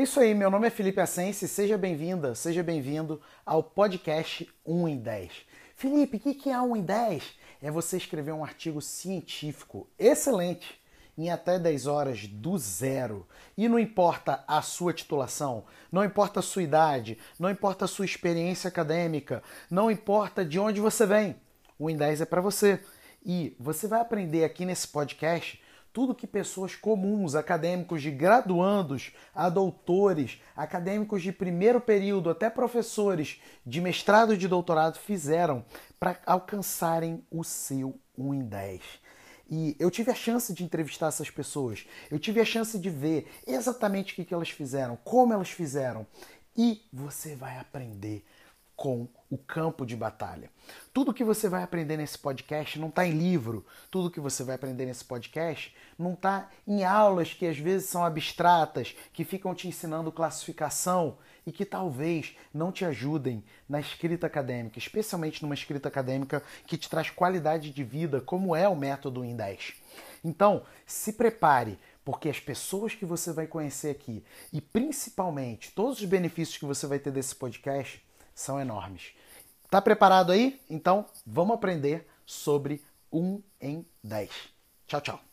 É isso aí, meu nome é Felipe Assense, seja bem-vinda, seja bem-vindo ao podcast 1 em 10. Felipe, o que é 1 em 10? É você escrever um artigo científico excelente em até 10 horas do zero. E não importa a sua titulação, não importa a sua idade, não importa a sua experiência acadêmica, não importa de onde você vem. O em 10 é para você. E você vai aprender aqui nesse podcast tudo que pessoas comuns, acadêmicos de graduandos a doutores, acadêmicos de primeiro período, até professores de mestrado e de doutorado fizeram para alcançarem o seu 1 em 10. E eu tive a chance de entrevistar essas pessoas, eu tive a chance de ver exatamente o que elas fizeram, como elas fizeram. E você vai aprender com o campo de batalha. Tudo que você vai aprender nesse podcast não está em livro, tudo que você vai aprender nesse podcast não está em aulas que às vezes são abstratas, que ficam te ensinando classificação e que talvez não te ajudem na escrita acadêmica, especialmente numa escrita acadêmica que te traz qualidade de vida, como é o método em 10. Então, se prepare, porque as pessoas que você vai conhecer aqui e principalmente todos os benefícios que você vai ter desse podcast são enormes. Tá preparado aí? Então vamos aprender sobre 1 em 10. Tchau, tchau.